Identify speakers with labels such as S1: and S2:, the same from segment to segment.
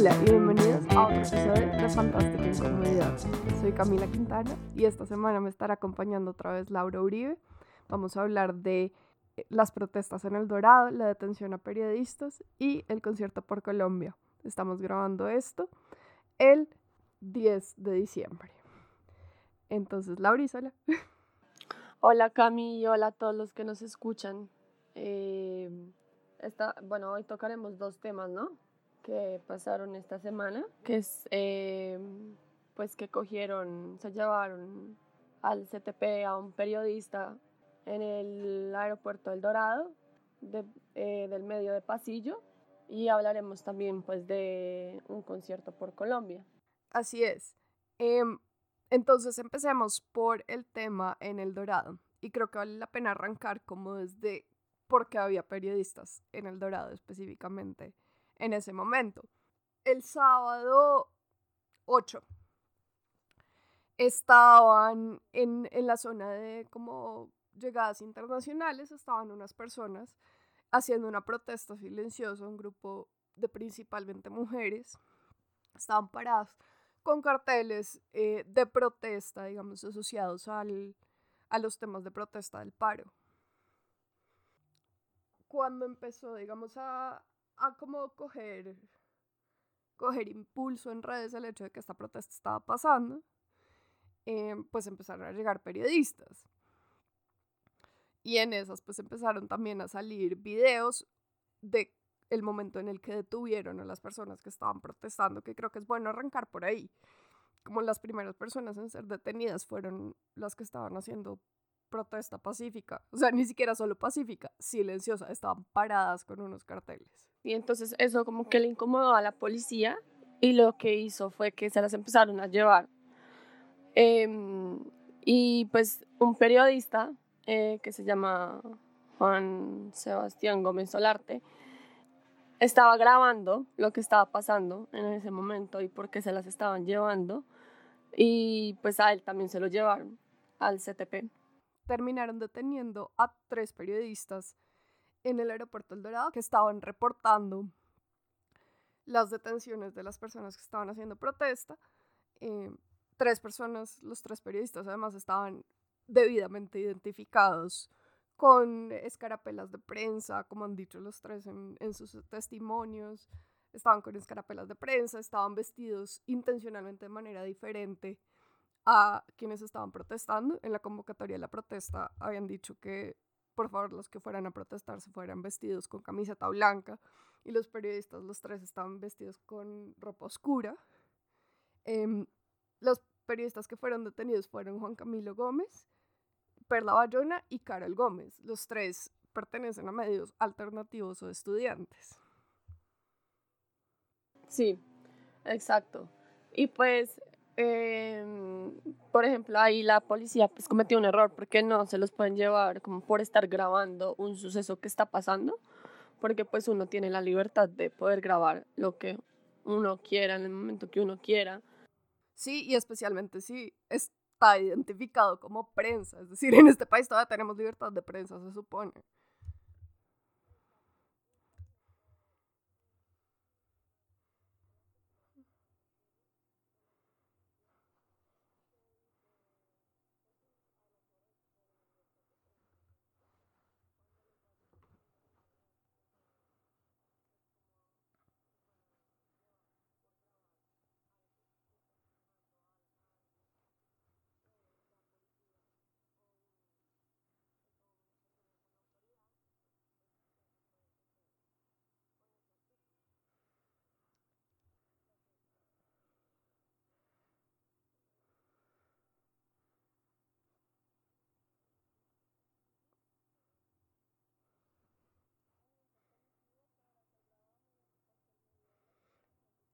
S1: Hola y bienvenidos a otro episodio de Fantástica Incomodidad. Soy Camila Quintana y esta semana me estará acompañando otra vez Laura Uribe. Vamos a hablar de eh, las protestas en El Dorado, la detención a periodistas y el concierto por Colombia. Estamos grabando esto el 10 de diciembre. Entonces, Laura, hola.
S2: Hola Cami y hola a todos los que nos escuchan. Eh, bueno, hoy tocaremos dos temas, ¿no? Que pasaron esta semana, que es eh, pues que cogieron, se llevaron al CTP a un periodista en el aeropuerto El Dorado, eh, del medio de pasillo, y hablaremos también pues de un concierto por Colombia.
S1: Así es. Em, entonces empecemos por el tema en El Dorado. Y creo que vale la pena arrancar como desde por qué había periodistas en El Dorado específicamente en ese momento. El sábado 8 estaban en, en la zona de como llegadas internacionales, estaban unas personas haciendo una protesta silenciosa, un grupo de principalmente mujeres, estaban paradas con carteles eh, de protesta, digamos, asociados al, a los temas de protesta del paro. Cuando empezó, digamos, a, a como coger, coger impulso en redes el hecho de que esta protesta estaba pasando, eh, pues empezaron a llegar periodistas. Y en esas pues empezaron también a salir videos de el momento en el que detuvieron a las personas que estaban protestando, que creo que es bueno arrancar por ahí. Como las primeras personas en ser detenidas fueron las que estaban haciendo protesta pacífica, o sea, ni siquiera solo pacífica, silenciosa, estaban paradas con unos carteles.
S2: Y entonces eso como que le incomodó a la policía y lo que hizo fue que se las empezaron a llevar. Em, y pues un periodista eh, que se llama Juan Sebastián Gómez Solarte, estaba grabando lo que estaba pasando en ese momento y por qué se las estaban llevando. Y pues a él también se lo llevaron al CTP.
S1: Terminaron deteniendo a tres periodistas en el aeropuerto El Dorado que estaban reportando las detenciones de las personas que estaban haciendo protesta. Eh, tres personas, los tres periodistas además estaban debidamente identificados con escarapelas de prensa, como han dicho los tres en, sus testimonios. Estaban con escarapelas de prensa, estaban vestidos intencionalmente de manera diferente a quienes estaban protestando. En la convocatoria de la protesta habían dicho que por favor los que fueran a protestar se fueran vestidos con camiseta blanca y los periodistas, los tres, estaban vestidos con ropa oscura. Em, los periodistas que fueron detenidos fueron Juan Camilo Gómez, Perla Bayona y Carol Gómez. Los tres pertenecen a medios alternativos o estudiantes.
S2: Sí, exacto. Y pues, em, por ejemplo, ahí la policía pues cometió un error porque no se los pueden llevar como por estar grabando un suceso que está pasando, porque pues uno tiene la libertad de poder grabar lo que uno quiera en el momento que uno quiera.
S1: Sí, y especialmente si es está identificado como prensa. Es decir, en este país todavía tenemos libertad de prensa, se supone.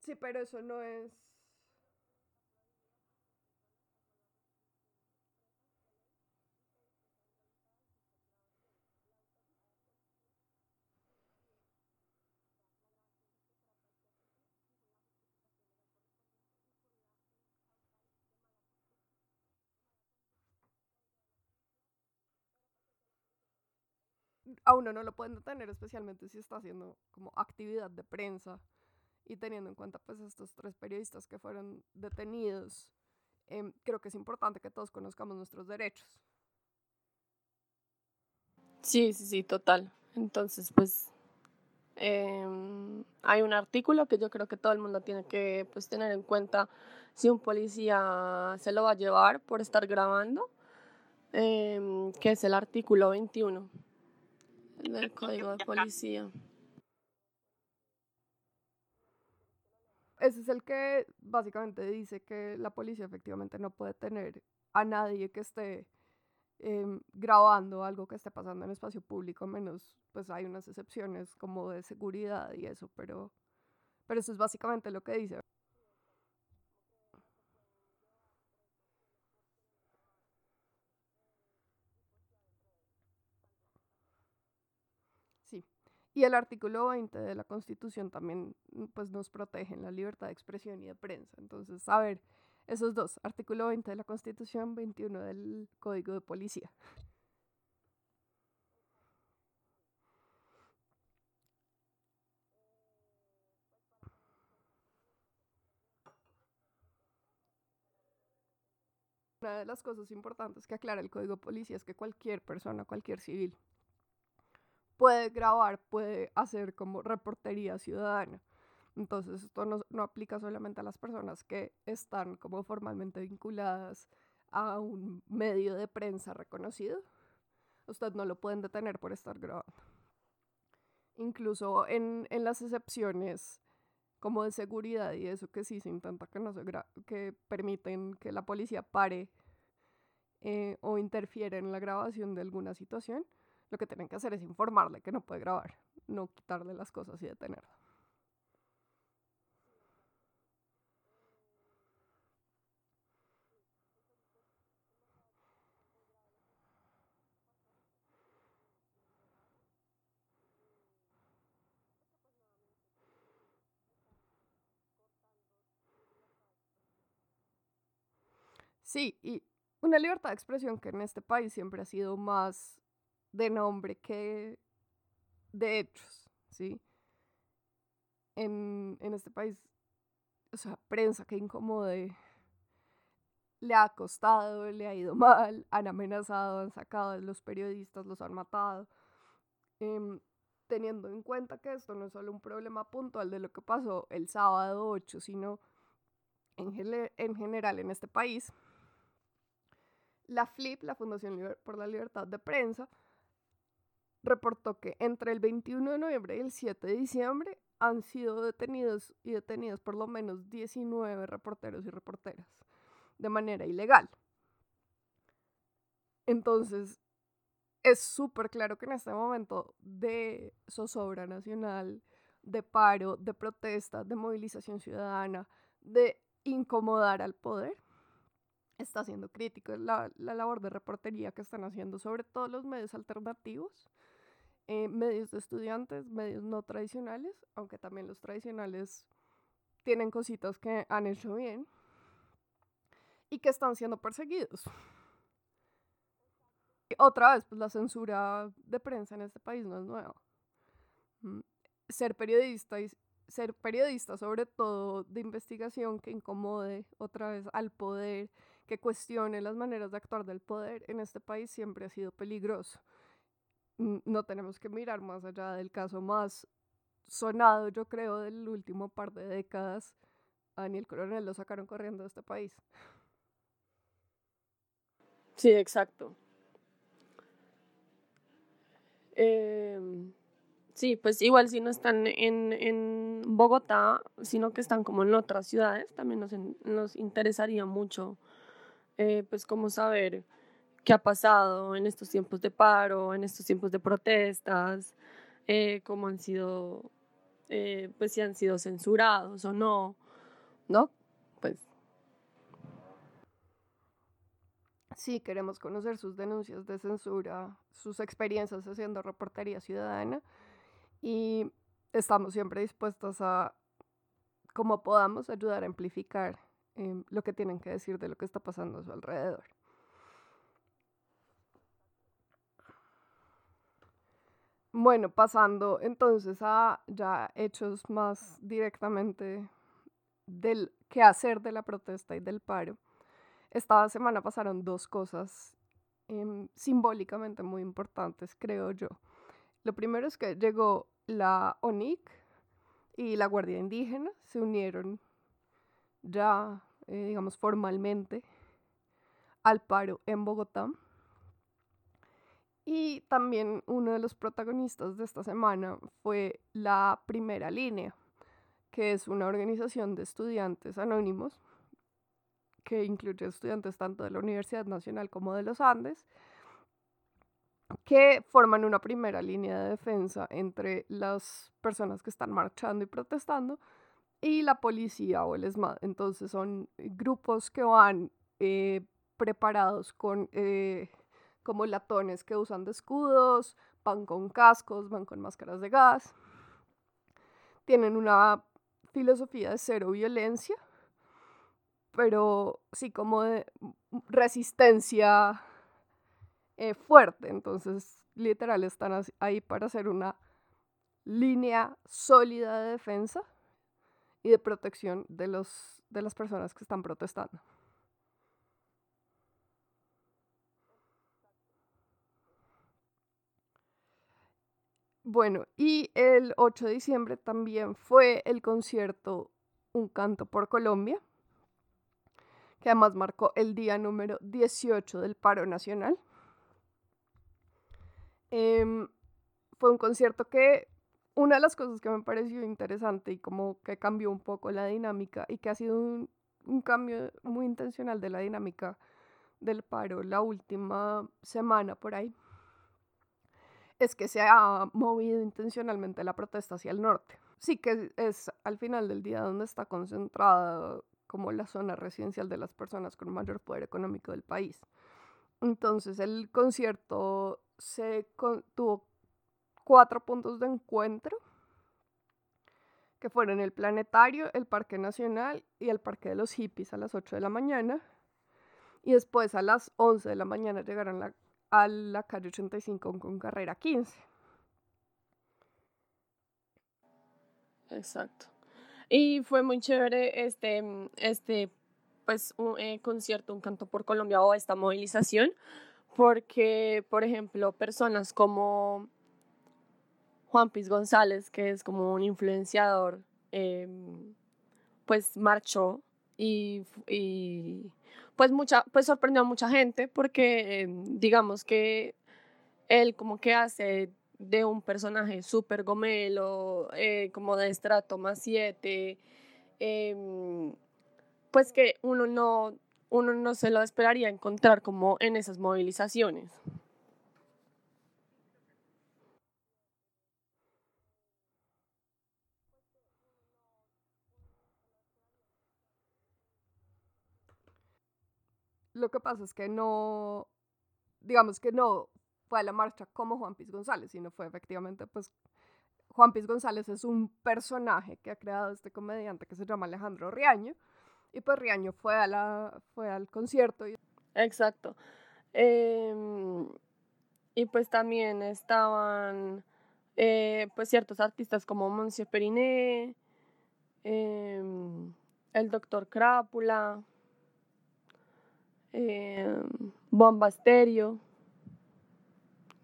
S1: Sí, pero eso no es... a uno no lo pueden detener, especialmente si está haciendo como actividad de prensa y teniendo en cuenta pues estos tres periodistas que fueron detenidos, em, creo que es importante que todos conozcamos nuestros derechos.
S2: Sí, sí, sí, total. Entonces, pues em, hay un artículo que yo creo que todo el mundo tiene que pues, tener en cuenta si un policía se lo va a llevar por estar grabando, em, que es el artículo 21 del Código de Policía.
S1: Ese es el que básicamente dice que la policía efectivamente no puede tener a nadie que esté em, grabando algo que esté pasando en espacio público, menos pues hay unas excepciones como de seguridad y eso, pero, pero eso es básicamente lo que dice. Y el artículo 20 de la Constitución también mm, pues, nos protege en la libertad de expresión y de prensa. Entonces, a ver, esos dos, artículo 20 de la Constitución, 21 del Código de Policía. Una de las cosas importantes que aclara el Código de Policía es que cualquier persona, cualquier civil, puede grabar, puede hacer como reportería ciudadana. Entonces, esto no, no, aplica solamente a las personas que están como formalmente vinculadas a un medio de prensa reconocido. Usted no lo pueden detener por estar grabando. Incluso en, en las excepciones como de seguridad y eso que sí se intenta que no se que permiten que la policía pare eh, o interfiere en la grabación de alguna situación, lo que tienen que hacer es informarle que no puede grabar, no quitarle las cosas y detenerlo. Sí, y una libertad de expresión que en este país siempre ha sido más de nombre que de hechos, ¿sí? En, en este país, o sea, prensa que incomode, le ha costado, le ha ido mal, han amenazado, han sacado a los periodistas, los han matado. Em, teniendo en cuenta que esto no es solo un problema puntual de lo que pasó el sábado 8, sino en, en general en este país, la FLIP, la Fundación por la Libertad de Prensa, reportó que entre el 21 de noviembre y el 7 de diciembre han sido detenidos y detenidas por lo menos 19 reporteros y reporteras de manera ilegal. Entonces, es súper claro que en este momento de zozobra nacional, de paro, de protesta, de movilización ciudadana, de incomodar al poder, está siendo crítico la, la labor de reportería que están haciendo sobre todo los medios alternativos eh, medios de estudiantes, medios no tradicionales, aunque también los tradicionales tienen cositas que han hecho bien y que están siendo perseguidos. Otra vez, pues la censura de prensa en este país no es nueva. Mm, ser periodista y ser periodista, sobre todo de investigación que incomode otra vez al poder, que cuestione las maneras de actuar del poder en este país siempre ha sido peligroso no tenemos que mirar más allá del caso más sonado, yo creo, del último par de décadas. A Daniel Coronel lo sacaron corriendo de este país.
S2: Sí, exacto. Em, sí, pues igual si no están en, en, Bogotá, sino que están como en otras ciudades, también nos, nos interesaría mucho, eh, pues como saber qué ha pasado en estos tiempos de paro, en estos tiempos de protestas, eh, cómo han sido, eh, pues si han sido censurados o no, ¿no? Pues.
S1: Sí, queremos conocer sus denuncias de censura, sus experiencias haciendo reportería ciudadana y estamos siempre dispuestos a, como podamos, ayudar a amplificar eh, lo que tienen que decir de lo que está pasando a su alrededor. Bueno, pasando entonces a ya hechos más directamente del hacer de la protesta y del paro. Esta semana pasaron dos cosas em, simbólicamente muy importantes, creo yo. Lo primero es que llegó la ONIC y la Guardia Indígena, se unieron ya, eh, digamos, formalmente al paro en Bogotá. Y también uno de los protagonistas de esta semana fue la primera línea, que es una organización de estudiantes anónimos que incluye estudiantes tanto de la Universidad Nacional como de los Andes, que forman una primera línea de defensa entre las personas que están marchando y protestando y la policía o el ESMAD. Entonces son grupos que van eh, preparados con eh, como latones que usan de escudos, van con cascos, van con máscaras de gas. Tienen una filosofía de cero violencia pero sí como de resistencia eh, fuerte. Entonces, literal, están ahí para hacer una línea sólida de defensa y de protección de, los, de las personas que están protestando. Bueno, y el 8 de diciembre también fue el concierto Un Canto por Colombia, que además marcó el día número 18 del paro nacional. Em, fue un concierto que una de las cosas que me pareció interesante y como que cambió un poco la dinámica y que ha sido un, un cambio muy intencional de la dinámica del paro la última semana por ahí, es que se ha movido intencionalmente la protesta hacia el norte. Sí que es al final del día donde está concentrada como la zona residencial de las personas con mayor poder económico del país. Entonces el concierto se tuvo cuatro puntos de encuentro, que fueron el Planetario, el Parque Nacional y el Parque de los Hippies a las 8 de la mañana. Y después a las 11 de la mañana llegaron a la calle 85 con carrera 15.
S2: Exacto. Y fue muy chévere este, mm, este pues, un, eh, concierto, un canto por Colombia o esta movilización, porque, por ejemplo, personas como Juan Piz González, que es como un influenciador, em, pues marchó y, pues, mucha, pues sorprendió a mucha gente porque em, digamos que él como que hace de un personaje súper gomelo, eh, como de estrato más 7, em, pues que uno no, uno no se lo esperaría encontrar como en esas movilizaciones.
S1: Lo que pasa es que no, digamos que no fue a la marcha como Juan Piz González, sino fue efectivamente, pues, Juan Piz González es un personaje que ha creado este comediante que se llama Alejandro Riaño, y pues Riaño fue, a la, fue al concierto.
S2: Exacto. Em, y pues también estaban, eh, pues, ciertos artistas como Monsieur Periné, em, el doctor Crápula, eh, Bomba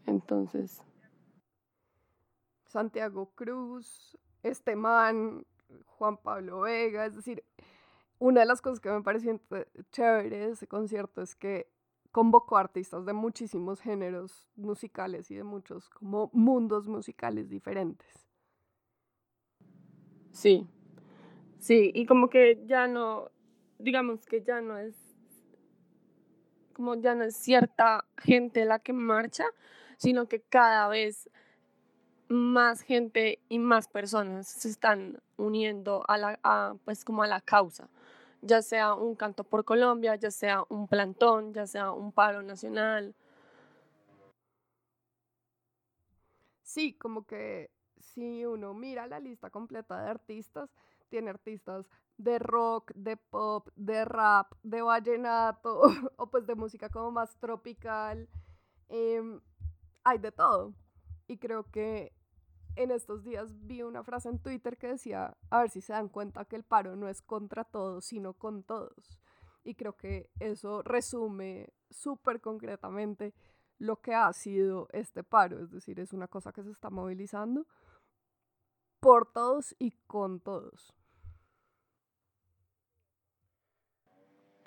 S2: entonces.
S1: Santiago Cruz, este man, Juan Pablo Vega, es decir, una de las cosas que me pareció chévere de ese concierto es que convocó artistas de muchísimos géneros musicales y de muchos como mundos musicales diferentes.
S2: Sí, sí, y como que ya no, digamos que ya no es, como ya no es cierta gente la que marcha, sino que cada vez más gente y más personas se están uniendo a la, pues como a la causa, ya sea un canto por Colombia, ya sea un plantón, ya sea un paro nacional.
S1: Sí, como que si uno mira la lista completa de artistas, tiene artistas de rock, de pop, de rap, de vallenato o pues de música como más tropical. Em, hay de todo. Y creo que en estos días vi una frase en Twitter que decía, a ver si se dan cuenta que el paro no es contra todos, sino con todos. Y creo que eso resume súper concretamente lo que ha sido este paro, es decir, es una cosa que se está movilizando por todos y con todos.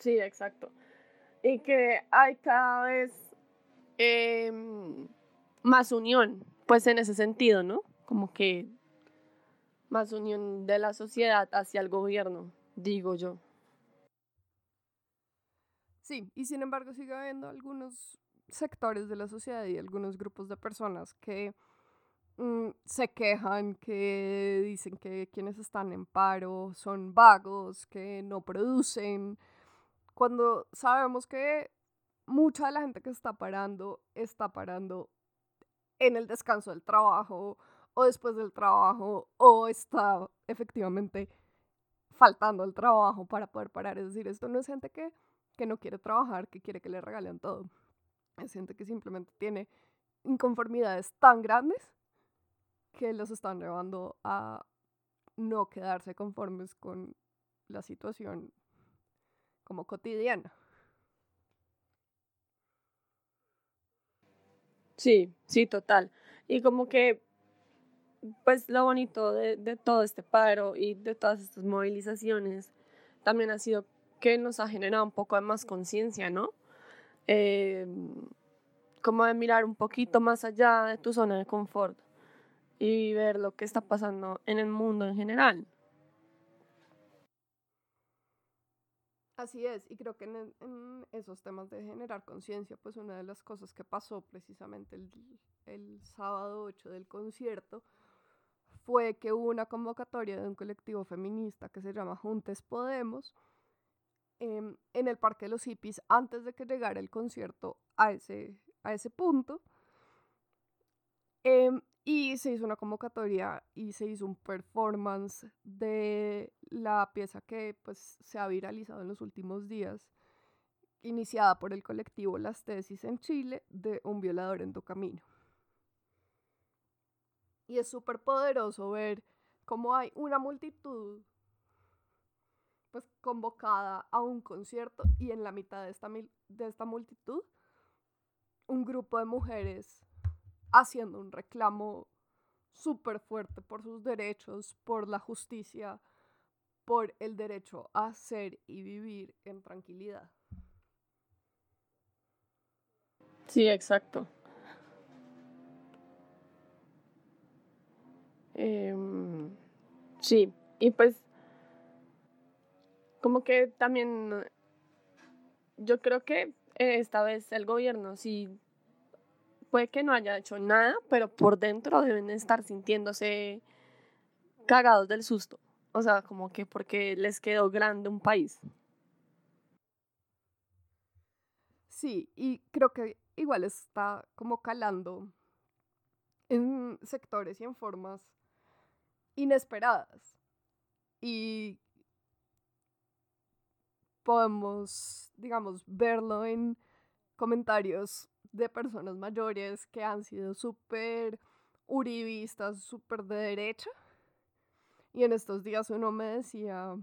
S2: Sí, exacto. Y que hay cada vez em, más unión, pues en ese sentido, ¿no? Como que más unión de la sociedad hacia el gobierno, digo yo.
S1: Sí, y sin embargo sigue habiendo algunos sectores de la sociedad y algunos grupos de personas que mm, se quejan, que dicen que quienes están en paro son vagos, que no producen, cuando sabemos que mucha de la gente que está parando está parando en el descanso del trabajo o después del trabajo o está efectivamente faltando el trabajo para poder parar. Es decir, esto no es gente que, que no quiere trabajar, que quiere que le regalen todo. Es gente que simplemente tiene inconformidades tan grandes que los están llevando a no quedarse conformes con la situación como cotidiana.
S2: Sí, sí, total. Y como que pues lo bonito de, todo este paro y de todas estas movilizaciones también ha sido que nos ha generado un poco de más conciencia, ¿no? Eh, como de mirar un poquito más allá de tu zona de confort y ver lo que está pasando en el mundo en general.
S1: Así es, y creo que en, en esos temas de generar conciencia, pues una de las cosas que pasó precisamente el, el sábado 8 del concierto fue que hubo una convocatoria de un colectivo feminista que se llama Juntes Podemos em, en el Parque de los Hippies antes de que llegara el concierto a ese, a ese punto. Em, y se hizo una convocatoria y se hizo un performance de la pieza que pues, se ha viralizado en los últimos días, iniciada por el colectivo Las Tesis en Chile, de un violador en tu camino. Y es súper poderoso ver cómo hay una multitud pues convocada a un concierto y en la mitad de esta, de esta multitud un grupo de mujeres haciendo un reclamo súper fuerte por sus derechos, por la justicia, por el derecho a ser y vivir en tranquilidad.
S2: Sí, exacto. Em, sí, y pues como que también yo creo que esta vez el gobierno sí puede que no haya hecho nada, pero por dentro deben estar sintiéndose cagados del susto. O sea, como que porque les quedó grande un país.
S1: Sí, y creo que igual está como calando en sectores y en formas inesperadas. Y podemos, digamos, verlo en comentarios de personas mayores que han sido súper uribistas, súper de derecha. Y en estos días uno me decía,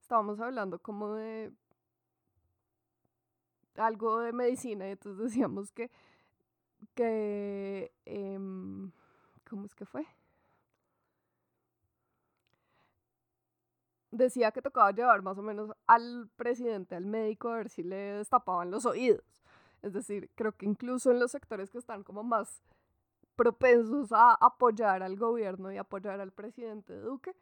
S1: estábamos hablando como de algo de medicina y entonces decíamos que, que em, ¿cómo es que fue? Decía que tocaba llevar más o menos al presidente, al médico, a ver si le destapaban los oídos. Es decir, creo que incluso en los sectores que están como más propensos a apoyar al gobierno y apoyar al presidente Duque,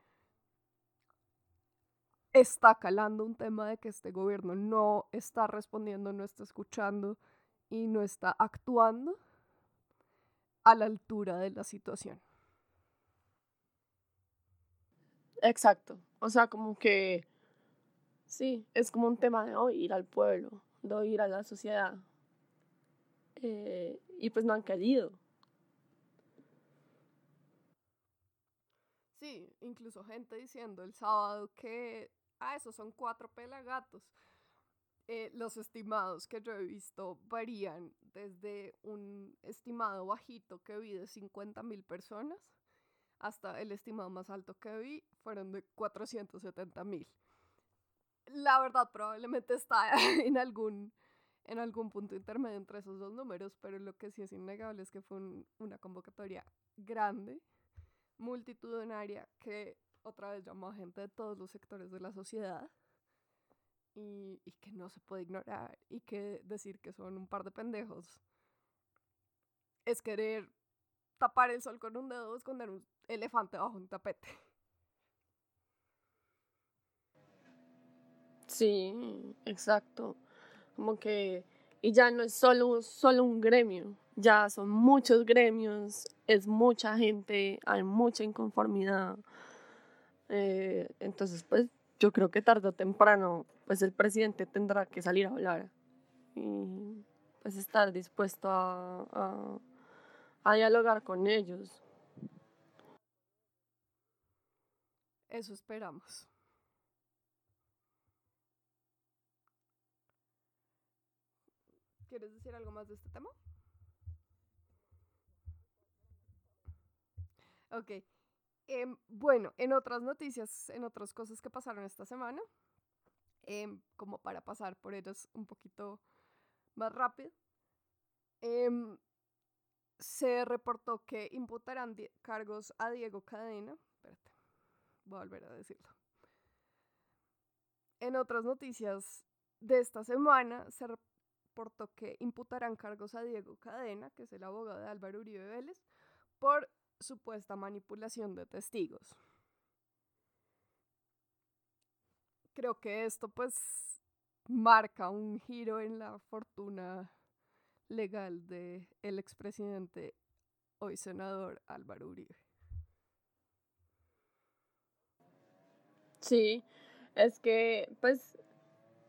S1: está calando un tema de que este gobierno no está respondiendo, no está escuchando y no está actuando a la altura de la situación.
S2: Exacto. O sea, como que sí, es como un tema de oír al pueblo, de oír a la sociedad. Eh, y pues no han querido.
S1: Sí, incluso gente diciendo el sábado que, ah, esos son cuatro pelagatos. Eh, los estimados que yo he visto varían desde un estimado bajito que vi de 50 mil personas hasta el estimado más alto que vi fueron de 470 mil. La verdad probablemente está en algún, en algún punto intermedio entre esos dos números, pero lo que sí es innegable es que fue una convocatoria grande, multitudinaria, que otra vez llamó a gente de todos los sectores de la sociedad y, y que no se puede ignorar y que decir que son un par de pendejos es querer tapar el sol con un dedo, esconder un elefante bajo un tapete.
S2: Sí, exacto. Como que, y ya no es solo, solo un gremio, ya son muchos gremios, es mucha gente, hay mucha inconformidad. Eh, entonces, pues yo creo que tarde o temprano, pues el presidente tendrá que salir a hablar y pues estar dispuesto a, a dialogar con ellos.
S1: Eso esperamos. ¿Quieres decir algo más de este tema? Ok. Em, bueno, en otras noticias, en otras cosas que pasaron esta semana, em, como para pasar por ellas un poquito más rápido, em, se reportó que imputarán cargos a Diego Cadena. Espérate, voy a volver a decirlo. En otras noticias de esta semana se reportó que imputarán cargos a Diego Cadena, que es el abogado de Álvaro Uribe Vélez, por supuesta manipulación de testigos. Creo que esto pues marca un giro en la fortuna legal de el expresidente, hoy senador Álvaro Uribe.
S2: Sí, es que pues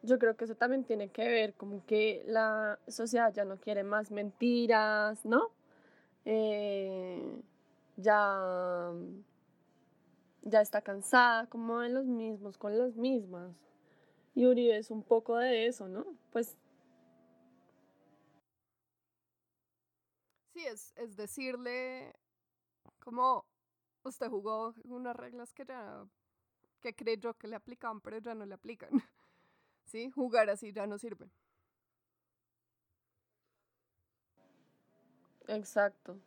S2: yo creo que eso también tiene que ver como que la sociedad ya no quiere más mentiras, ¿no? Eh, ya, ya está cansada como de los mismos con las mismas. Y Uribe es un poco de eso, ¿no? Pues...
S1: Sí, es, es decirle como usted jugó unas reglas que ya que creyó que le aplicaban, pero ya no le aplican. ¿Sí? Jugar así ya no sirve.
S2: Exacto.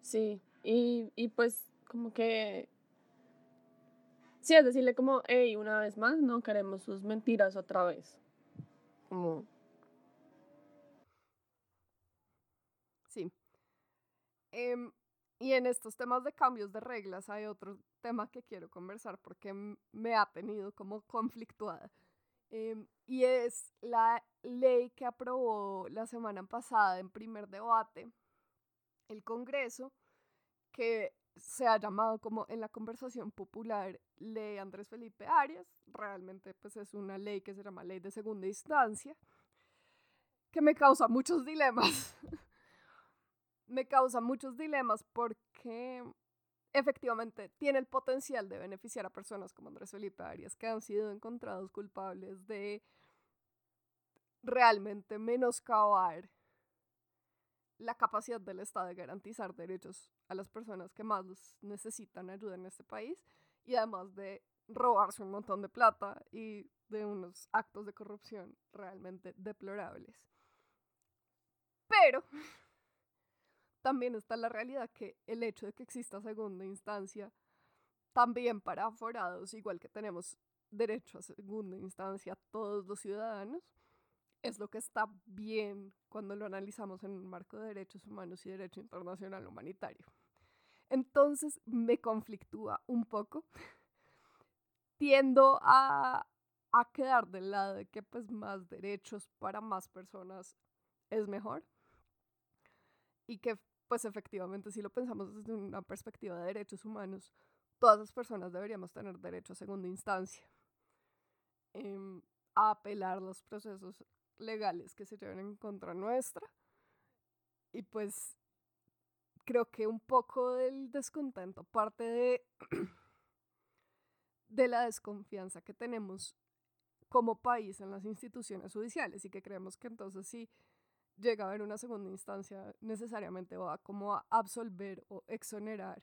S2: Sí, y, y pues como que... Sí, es decirle como, hey, una vez más, no queremos sus mentiras otra vez. Como...
S1: Sí. Em, y en estos temas de cambios de reglas hay otro tema que quiero conversar porque me ha tenido como conflictuada. Em, y es la ley que aprobó la semana pasada en primer debate el Congreso que se ha llamado como en la conversación popular ley Andrés Felipe Arias, realmente pues es una ley que se llama ley de segunda instancia, que me causa muchos dilemas. me causa muchos dilemas porque efectivamente tiene el potencial de beneficiar a personas como Andrés Felipe Arias que han sido encontrados culpables de realmente menoscabar la capacidad del Estado de garantizar derechos a las personas que más necesitan ayuda en este país y además de robarse un montón de plata y de unos actos de corrupción realmente deplorables. Pero también está la realidad que el hecho de que exista segunda instancia también para aforados, igual que tenemos derecho a segunda instancia todos los ciudadanos, es lo que está bien cuando lo analizamos en un marco de derechos humanos y derecho internacional humanitario. Entonces me conflictúa un poco. Tiendo a, a quedar del lado de que pues más derechos para más personas es mejor. Y que pues efectivamente si lo pensamos desde una perspectiva de derechos humanos, todas las personas deberíamos tener derecho a segunda instancia. Em, a apelar los procesos legales que se lleven en contra nuestra. Y pues creo que un poco del descontento, parte de, de la desconfianza que tenemos como país en las instituciones judiciales y que creemos que entonces si llega a haber una segunda instancia necesariamente va como a absolver o exonerar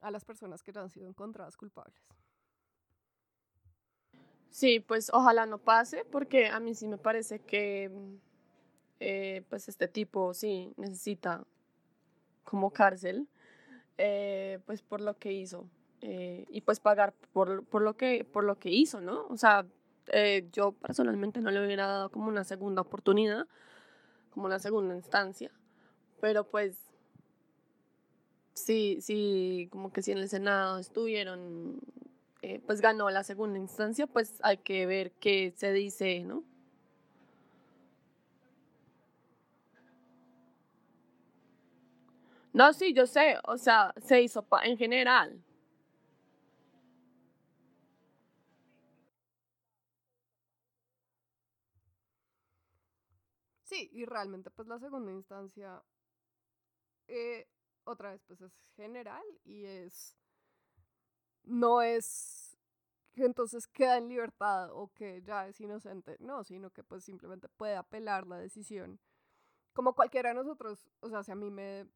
S1: a las personas que han sido encontradas culpables.
S2: Sí, pues ojalá no pase porque a mí sí me parece que eh, pues este tipo sí necesita como cárcel eh, pues por lo que hizo eh, y pues pagar por, por, lo que, por lo que hizo, ¿no? O sea, yo personalmente no le hubiera dado como una segunda oportunidad, como una segunda instancia, pero pues sí, sí, como que si en el Senado estuvieron, pues ganó la segunda instancia, pues hay que ver qué se dice, ¿no? No, sí, yo sé, o sea, se hizo en general.
S1: Sí, y realmente pues la segunda instancia, eh, otra vez pues es general y es, no es que entonces queda en libertad o que ya es inocente, no, sino que pues simplemente puede apelar la decisión. Como cualquiera de nosotros, o sea, si a mí me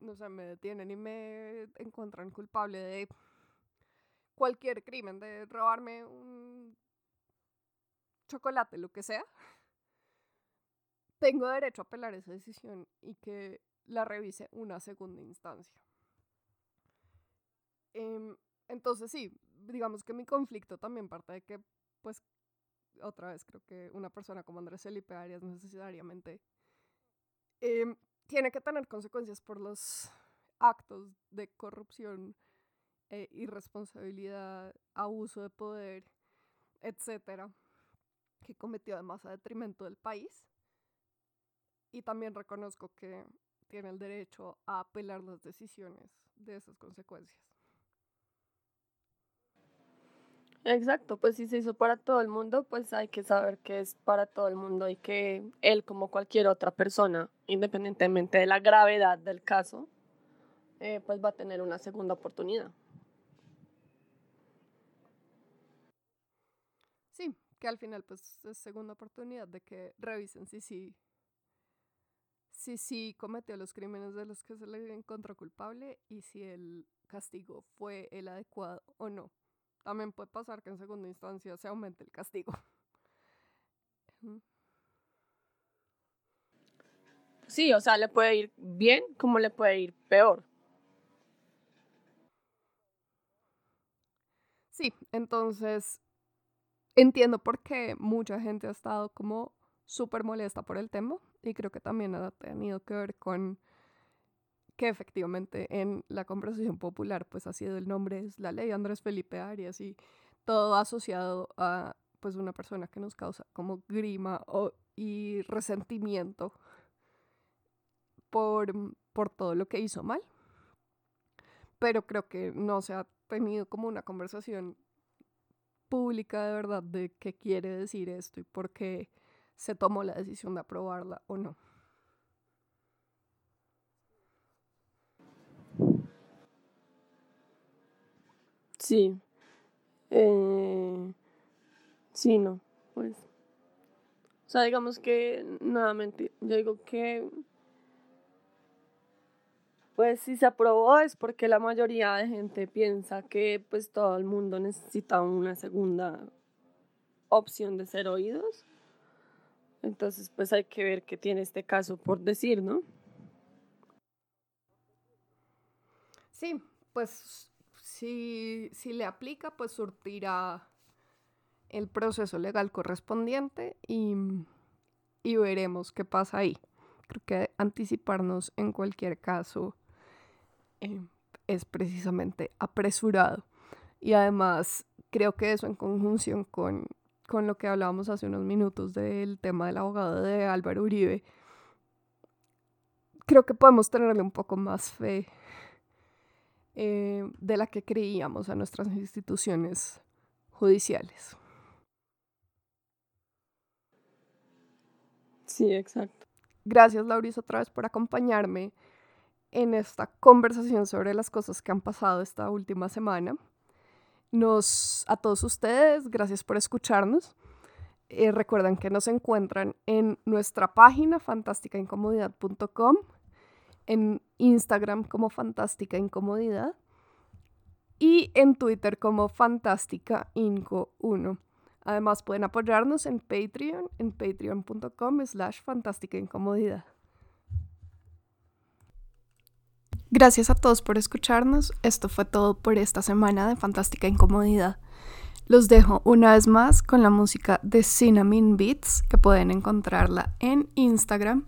S1: no sé, me detienen y me encuentran culpable de cualquier crimen, de robarme un chocolate, lo que sea, tengo derecho a apelar esa decisión y que la revise una segunda instancia. Em, entonces sí, digamos que mi conflicto también parte de que, pues, otra vez creo que una persona como Andrés Felipe Arias necesariamente eh, tiene que tener consecuencias por los actos de corrupción, eh, irresponsabilidad, abuso de poder, etcétera, que cometió además a detrimento del país. Y también reconozco que tiene el derecho a apelar las decisiones de esas consecuencias.
S2: Exacto, pues si se hizo para todo el mundo, pues hay que saber que es para todo el mundo y que él, como cualquier otra persona, independientemente de la gravedad del caso, eh, pues va a tener una segunda oportunidad.
S1: Sí, que al final pues es segunda oportunidad de que revisen si sí si, si cometió los crímenes de los que se le encontró culpable y si el castigo fue el adecuado o no también puede pasar que en segunda instancia se aumente el castigo.
S2: Sí, o sea, le puede ir bien como le puede ir peor.
S1: Sí, entonces entiendo por qué mucha gente ha estado como súper molesta por el tema y creo que también ha tenido que ver con que efectivamente en la conversación popular pues ha sido el nombre es la ley Andrés Felipe Arias y todo asociado a pues una persona que nos causa como grima o, y resentimiento por, por todo lo que hizo mal. Pero creo que no se ha tenido como una conversación pública de verdad de qué quiere decir esto y por qué se tomó la decisión de aprobarla o no.
S2: Sí. Eh, sí, no. Pues. O sea, digamos que, nuevamente, yo digo que. Pues si se aprobó es porque la mayoría de gente piensa que pues todo el mundo necesita una segunda opción de ser oídos. Entonces pues hay que ver qué tiene este caso por decir, ¿no?
S1: Sí, pues si, si le aplica, pues surtirá el proceso legal correspondiente y, y veremos qué pasa ahí. Creo que anticiparnos en cualquier caso eh, es precisamente apresurado. Y además creo que eso en conjunción con, con lo que hablábamos hace unos minutos del tema del abogado de Álvaro Uribe, creo que podemos tenerle un poco más fe eh, de la que creíamos a nuestras instituciones judiciales.
S2: Sí, exacto.
S1: Gracias, Lauris, otra vez por acompañarme en esta conversación sobre las cosas que han pasado esta última semana. Nos, a todos ustedes, gracias por escucharnos. Eh, recuerden que nos encuentran en nuestra página fantásticaincomodidad.com, en Instagram como Fantástica Incomodidad y en Twitter como Fantástica Inco 1. Además pueden apoyarnos en Patreon, en patreon.com slash fantástica incomodidad. Gracias a todos por escucharnos. Esto fue todo por esta semana de Fantástica Incomodidad. Los dejo una vez más con la música de Cinnamon Beats, que pueden encontrarla en Instagram.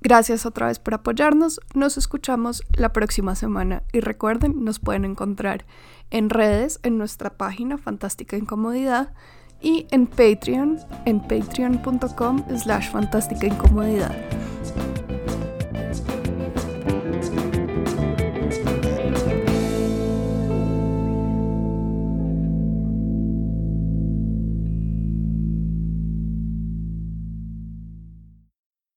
S1: Gracias otra vez por apoyarnos. Nos escuchamos la próxima semana y recuerden, nos pueden encontrar en redes, en nuestra página Fantástica Incomodidad y en Patreon, en patreon.com slash fantástica incomodidad.